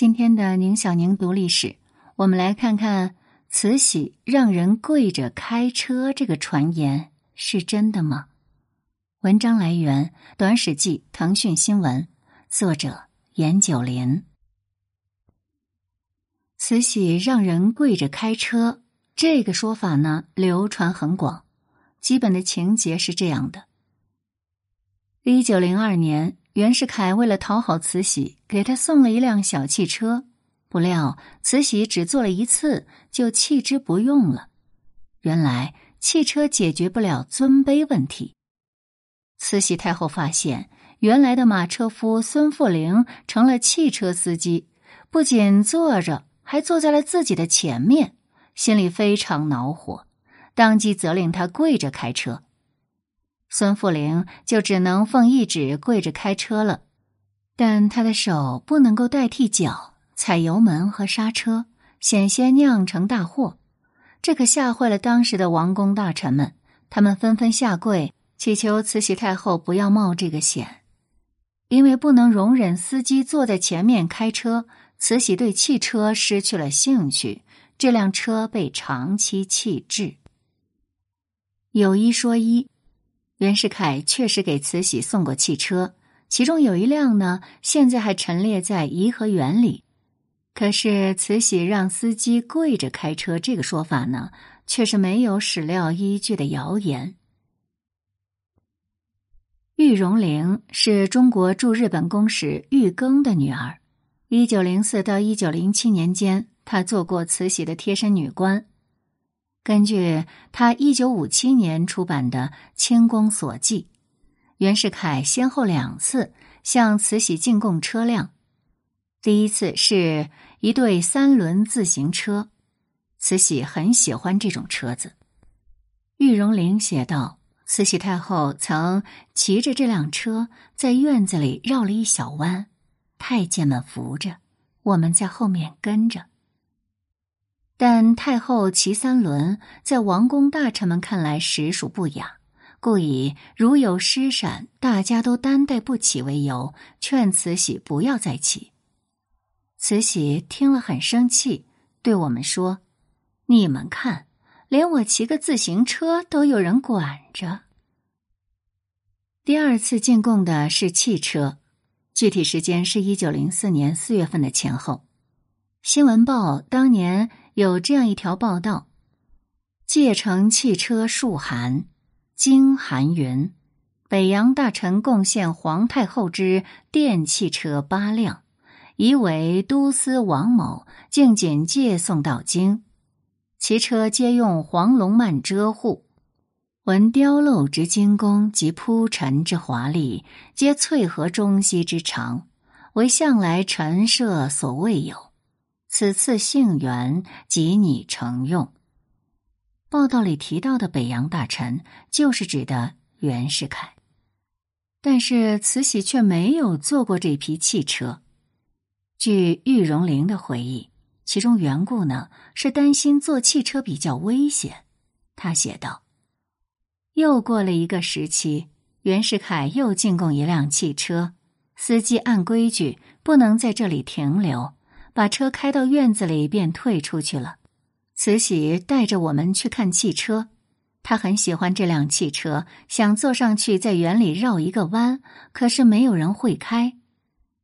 今天的宁小宁读历史，我们来看看慈禧让人跪着开车这个传言是真的吗？文章来源《短史记》腾讯新闻，作者严九林。慈禧让人跪着开车这个说法呢，流传很广。基本的情节是这样的：一九零二年。袁世凯为了讨好慈禧，给他送了一辆小汽车，不料慈禧只坐了一次就弃之不用了。原来汽车解决不了尊卑问题。慈禧太后发现，原来的马车夫孙富龄成了汽车司机，不仅坐着，还坐在了自己的前面，心里非常恼火，当即责令他跪着开车。孙富龄就只能奉懿旨跪着开车了，但他的手不能够代替脚踩油门和刹车，险些酿成大祸。这可吓坏了当时的王公大臣们，他们纷纷下跪祈求慈禧太后不要冒这个险，因为不能容忍司机坐在前面开车，慈禧对汽车失去了兴趣，这辆车被长期弃置。有一说一。袁世凯确实给慈禧送过汽车，其中有一辆呢，现在还陈列在颐和园里。可是慈禧让司机跪着开车这个说法呢，却是没有史料依据的谣言。玉荣龄是中国驻日本公使玉庚的女儿，一九零四到一九零七年间，她做过慈禧的贴身女官。根据他一九五七年出版的《清宫所记》，袁世凯先后两次向慈禧进贡车辆。第一次是一对三轮自行车，慈禧很喜欢这种车子。玉荣龄写道：“慈禧太后曾骑着这辆车在院子里绕了一小弯，太监们扶着，我们在后面跟着。”但太后骑三轮，在王公大臣们看来实属不雅，故以如有失闪，大家都担待不起为由，劝慈禧不要再骑。慈禧听了很生气，对我们说：“你们看，连我骑个自行车都有人管着。”第二次进贡的是汽车，具体时间是一九零四年四月份的前后。新闻报当年。有这样一条报道：借乘汽车数函，经韩云，北洋大臣贡献皇太后之电汽车八辆，以为都司王某竟仅借送到京，其车皆用黄龙幔遮护，闻雕镂之精工及铺陈之华丽，皆翠河中西之长，为向来陈设所未有。此次幸缘，即你承用。报道里提到的北洋大臣，就是指的袁世凯。但是慈禧却没有坐过这批汽车。据玉荣龄的回忆，其中缘故呢是担心坐汽车比较危险。他写道：“又过了一个时期，袁世凯又进贡一辆汽车，司机按规矩不能在这里停留。”把车开到院子里，便退出去了。慈禧带着我们去看汽车，她很喜欢这辆汽车，想坐上去在园里绕一个弯，可是没有人会开。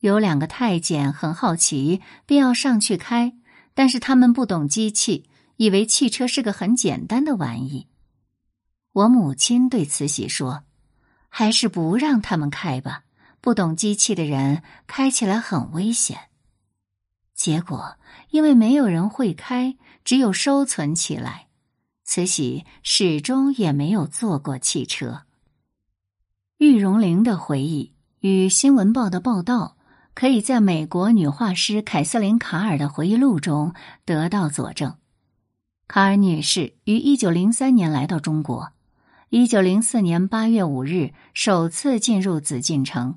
有两个太监很好奇，便要上去开，但是他们不懂机器，以为汽车是个很简单的玩意。我母亲对慈禧说：“还是不让他们开吧，不懂机器的人开起来很危险。”结果，因为没有人会开，只有收存起来。慈禧始终也没有坐过汽车。玉荣龄的回忆与《新闻报》的报道，可以在美国女画师凯瑟琳·卡尔的回忆录中得到佐证。卡尔女士于一九零三年来到中国，一九零四年八月五日首次进入紫禁城，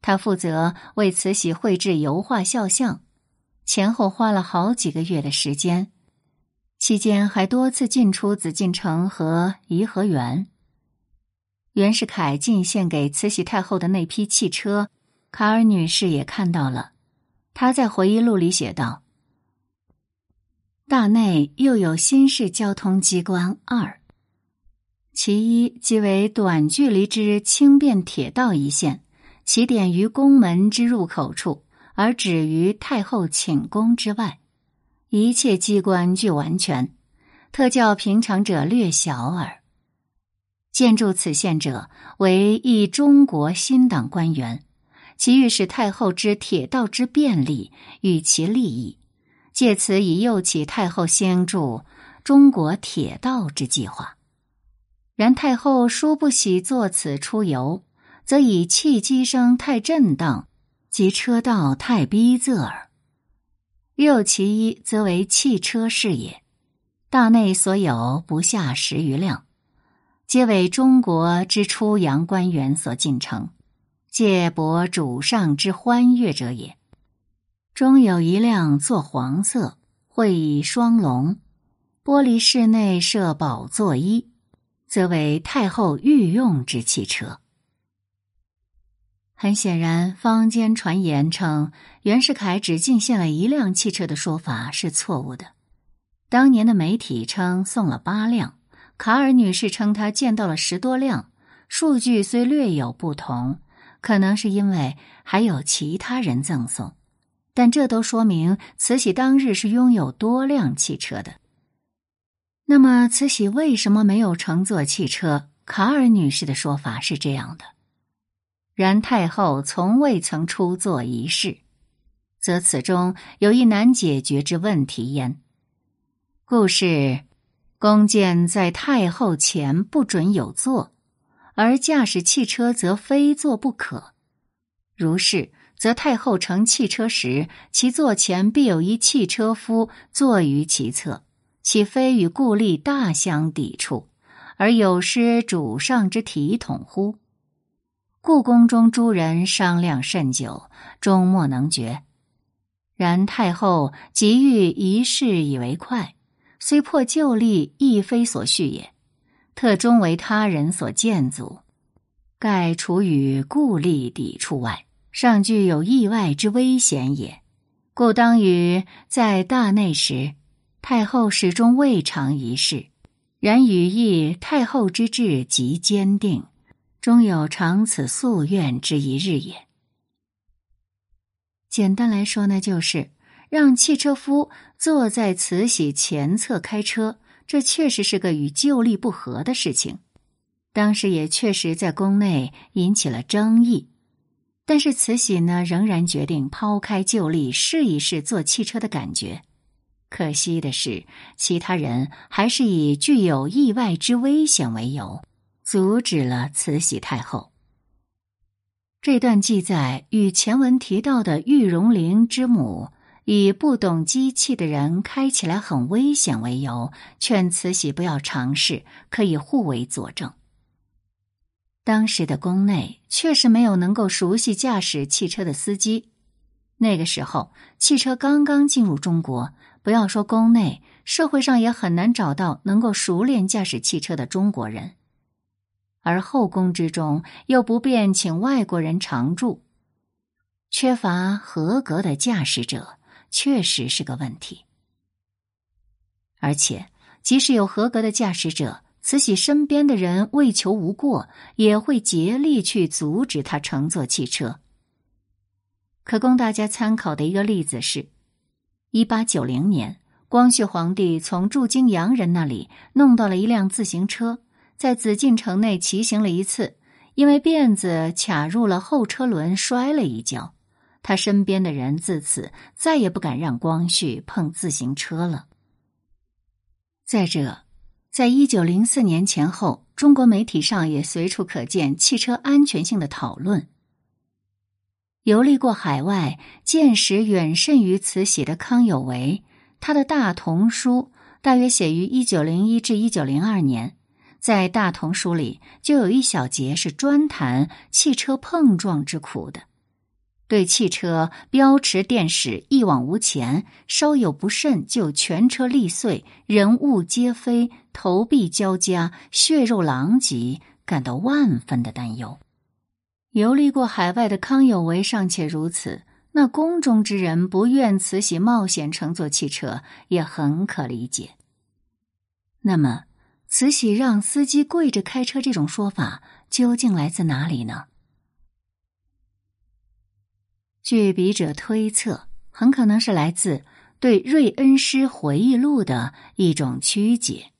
她负责为慈禧绘制油画肖像。前后花了好几个月的时间，期间还多次进出紫禁城和颐和园。袁世凯进献给慈禧太后的那批汽车，卡尔女士也看到了。她在回忆录里写道：“大内又有新式交通机关二，其一即为短距离之轻便铁道一线，起点于宫门之入口处，而止于太后寝宫之外，一切机关俱完全，特较平常者略小耳。建筑此线者，为一中国新党官员。”其欲使太后之铁道之便利与其利益，借此以诱起太后兴筑中国铁道之计划。然太后殊不喜作此出游，则以汽机声太震荡，及车道太逼仄耳。又其一，则为汽车事也。大内所有不下十余辆，皆为中国之出洋官员所进城。借博主上之欢悦者也。中有一辆作黄色，绘以双龙，玻璃室内设宝座衣，则为太后御用之汽车。很显然，坊间传言称袁世凯只进献了一辆汽车的说法是错误的。当年的媒体称送了八辆，卡尔女士称她见到了十多辆，数据虽略有不同。可能是因为还有其他人赠送，但这都说明慈禧当日是拥有多辆汽车的。那么，慈禧为什么没有乘坐汽车？卡尔女士的说法是这样的：然太后从未曾出坐一事，则此中有一难解决之问题焉。故事，弓箭在太后前不准有座。而驾驶汽车则非坐不可，如是，则太后乘汽车时，其座前必有一汽车夫坐于其侧，岂非与故吏大相抵触，而有失主上之体统乎？故宫中诸人商量甚久，终莫能决。然太后急欲一事以为快，虽破旧例，亦非所需也。特终为他人所见阻，盖除与故吏抵触外，尚具有意外之危险也。故当于在大内时，太后始终未尝一事。然语意太后之志极坚定，终有长此夙愿之一日也。简单来说呢，就是让汽车夫坐在慈禧前侧开车。这确实是个与旧例不合的事情，当时也确实在宫内引起了争议。但是慈禧呢，仍然决定抛开旧例，试一试坐汽车的感觉。可惜的是，其他人还是以具有意外之危险为由，阻止了慈禧太后。这段记载与前文提到的玉荣陵之母。以不懂机器的人开起来很危险为由，劝慈禧不要尝试，可以互为佐证。当时的宫内确实没有能够熟悉驾驶汽车的司机。那个时候，汽车刚刚进入中国，不要说宫内，社会上也很难找到能够熟练驾驶汽车的中国人。而后宫之中又不便请外国人常住，缺乏合格的驾驶者。确实是个问题，而且即使有合格的驾驶者，慈禧身边的人为求无过，也会竭力去阻止他乘坐汽车。可供大家参考的一个例子是，一八九零年，光绪皇帝从驻京洋人那里弄到了一辆自行车，在紫禁城内骑行了一次，因为辫子卡入了后车轮，摔了一跤。他身边的人自此再也不敢让光绪碰自行车了。再者，在一九零四年前后，中国媒体上也随处可见汽车安全性的讨论。游历过海外、见识远甚于慈禧的康有为，他的大同书大约写于一九零一至一九零二年，在大同书里就有一小节是专谈汽车碰撞之苦的。对汽车标驰电驶一往无前，稍有不慎就全车立碎，人物皆飞，头壁交加，血肉狼藉，感到万分的担忧。游历过海外的康有为尚且如此，那宫中之人不愿慈禧冒险乘坐汽车，也很可理解。那么，慈禧让司机跪着开车这种说法究竟来自哪里呢？据笔者推测，很可能是来自对瑞恩师回忆录的一种曲解。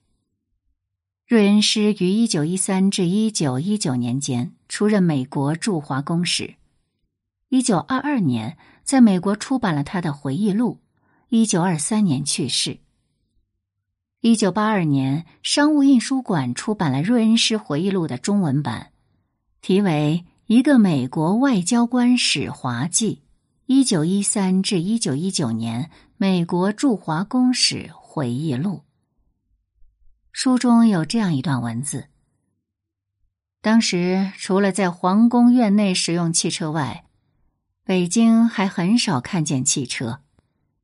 瑞恩师于一九一三至一九一九年间出任美国驻华公使。一九二二年，在美国出版了他的回忆录。一九二三年去世。一九八二年，商务印书馆出版了瑞恩斯回忆录的中文版，题为《一个美国外交官史华记》。一九一三至一九一九年，美国驻华公使回忆录。书中有这样一段文字：当时，除了在皇宫院内使用汽车外，北京还很少看见汽车。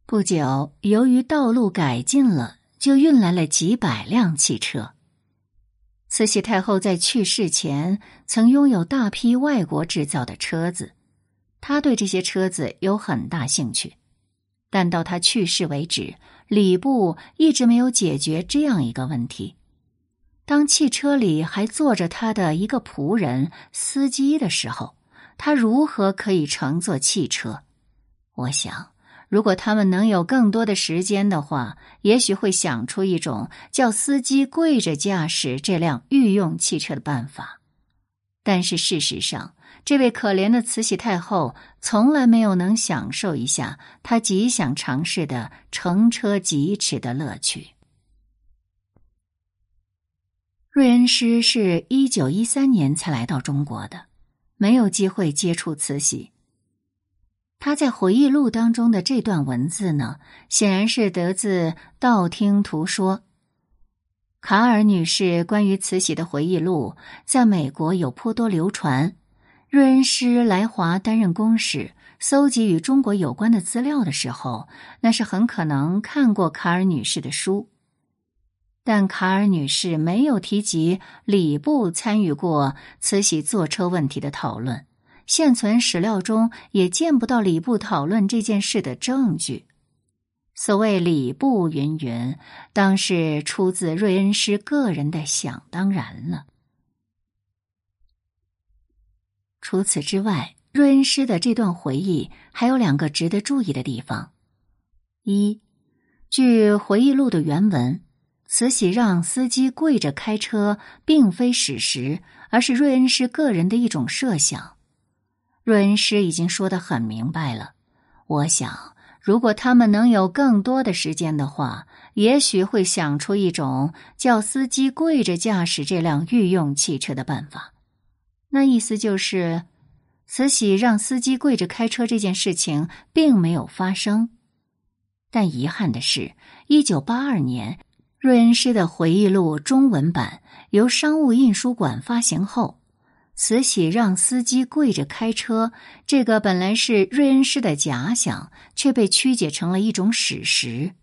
不久，由于道路改进了，就运来了几百辆汽车。慈禧太后在去世前曾拥有大批外国制造的车子，她对这些车子有很大兴趣。但到她去世为止，礼部一直没有解决这样一个问题：当汽车里还坐着他的一个仆人、司机的时候。他如何可以乘坐汽车？我想，如果他们能有更多的时间的话，也许会想出一种叫司机跪着驾驶这辆御用汽车的办法。但是事实上，这位可怜的慈禧太后从来没有能享受一下她极想尝试的乘车疾驰的乐趣。瑞恩师是一九一三年才来到中国的。没有机会接触慈禧。他在回忆录当中的这段文字呢，显然是得自道听途说。卡尔女士关于慈禧的回忆录在美国有颇多流传。瑞恩师来华担任公使，搜集与中国有关的资料的时候，那是很可能看过卡尔女士的书。但卡尔女士没有提及礼部参与过慈禧坐车问题的讨论，现存史料中也见不到礼部讨论这件事的证据。所谓礼部云云，当是出自瑞恩师个人的想当然了。除此之外，瑞恩师的这段回忆还有两个值得注意的地方：一，据回忆录的原文。慈禧让司机跪着开车，并非史实，而是瑞恩师个人的一种设想。瑞恩师已经说得很明白了。我想，如果他们能有更多的时间的话，也许会想出一种叫司机跪着驾驶这辆御用汽车的办法。那意思就是，慈禧让司机跪着开车这件事情并没有发生。但遗憾的是，一九八二年。瑞恩师的回忆录中文版由商务印书馆发行后，慈禧让司机跪着开车，这个本来是瑞恩师的假想，却被曲解成了一种史实，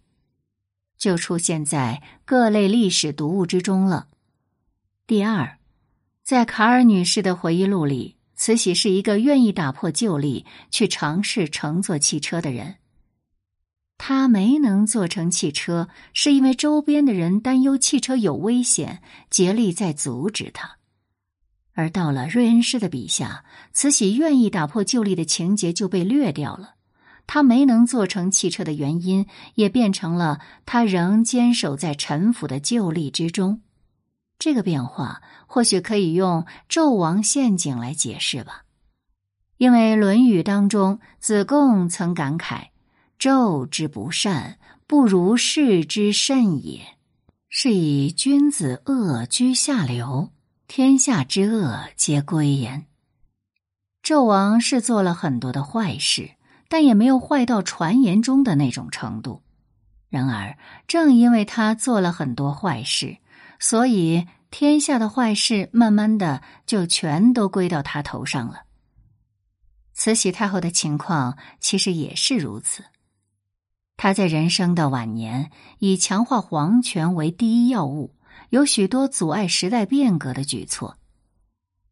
就出现在各类历史读物之中了。第二，在卡尔女士的回忆录里，慈禧是一个愿意打破旧例去尝试乘坐汽车的人。他没能坐成汽车，是因为周边的人担忧汽车有危险，竭力在阻止他。而到了瑞恩师的笔下，慈禧愿意打破旧例的情节就被略掉了。他没能做成汽车的原因，也变成了他仍坚守在陈府的旧例之中。这个变化或许可以用纣王陷阱来解释吧，因为《论语》当中子贡曾感慨。纣之不善，不如是之甚也。是以君子恶居下流，天下之恶皆归焉。纣王是做了很多的坏事，但也没有坏到传言中的那种程度。然而，正因为他做了很多坏事，所以天下的坏事慢慢的就全都归到他头上了。慈禧太后的情况其实也是如此。他在人生的晚年以强化皇权为第一要务，有许多阻碍时代变革的举措。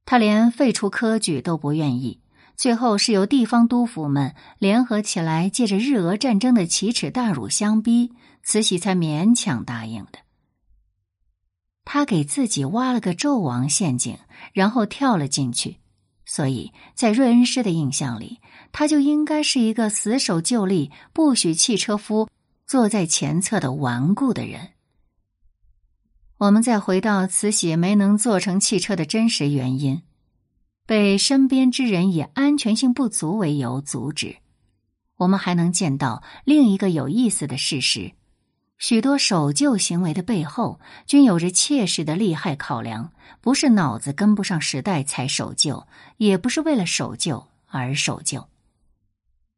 他连废除科举都不愿意，最后是由地方督府们联合起来，借着日俄战争的奇耻大辱相逼，慈禧才勉强答应的。他给自己挖了个纣王陷阱，然后跳了进去，所以在瑞恩师的印象里，他就应该是一个死守旧例、不许汽车夫坐在前侧的顽固的人。我们再回到慈禧没能做成汽车的真实原因，被身边之人以安全性不足为由阻止。我们还能见到另一个有意思的事实。许多守旧行为的背后，均有着切实的利害考量，不是脑子跟不上时代才守旧，也不是为了守旧而守旧。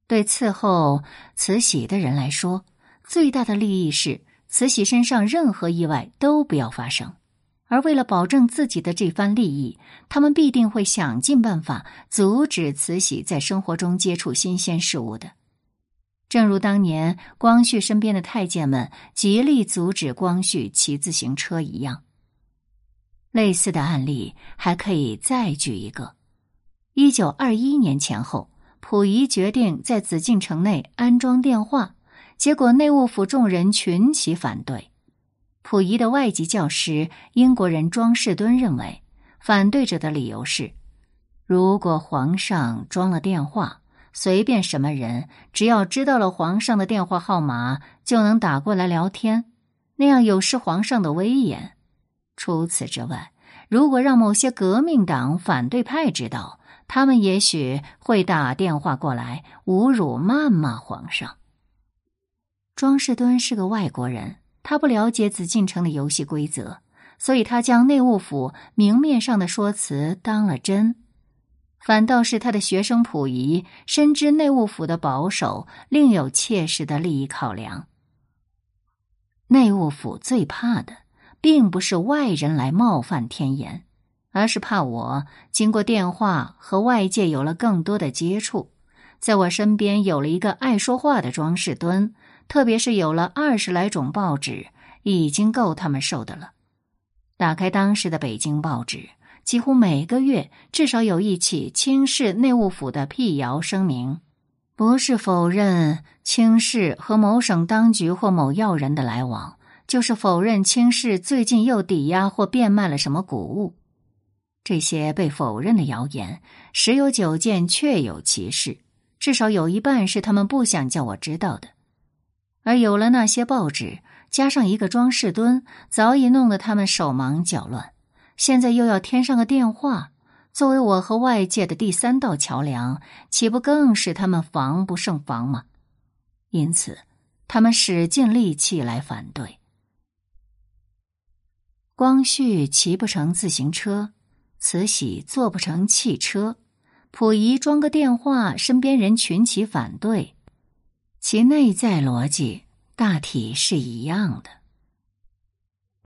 对伺候慈禧的人来说，最大的利益是慈禧身上任何意外都不要发生，而为了保证自己的这番利益，他们必定会想尽办法阻止慈禧在生活中接触新鲜事物的。正如当年光绪身边的太监们极力阻止光绪骑自行车一样，类似的案例还可以再举一个：一九二一年前后，溥仪决定在紫禁城内安装电话，结果内务府众人群起反对。溥仪的外籍教师英国人庄士敦认为，反对者的理由是：如果皇上装了电话。随便什么人，只要知道了皇上的电话号码，就能打过来聊天，那样有失皇上的威严。除此之外，如果让某些革命党反对派知道，他们也许会打电话过来侮辱、谩骂皇上。庄士敦是个外国人，他不了解紫禁城的游戏规则，所以他将内务府明面上的说辞当了真。反倒是他的学生溥仪深知内务府的保守另有切实的利益考量。内务府最怕的，并不是外人来冒犯天颜，而是怕我经过电话和外界有了更多的接触，在我身边有了一个爱说话的庄士敦，特别是有了二十来种报纸，已经够他们受的了。打开当时的北京报纸。几乎每个月至少有一起清室内务府的辟谣声明，不是否认清室和某省当局或某要人的来往，就是否认清室最近又抵押或变卖了什么谷物。这些被否认的谣言，十有九件确有其事，至少有一半是他们不想叫我知道的。而有了那些报纸，加上一个装饰墩，早已弄得他们手忙脚乱。现在又要添上个电话，作为我和外界的第三道桥梁，岂不更使他们防不胜防吗？因此，他们使尽力气来反对。光绪骑不成自行车，慈禧坐不成汽车，溥仪装个电话，身边人群起反对，其内在逻辑大体是一样的。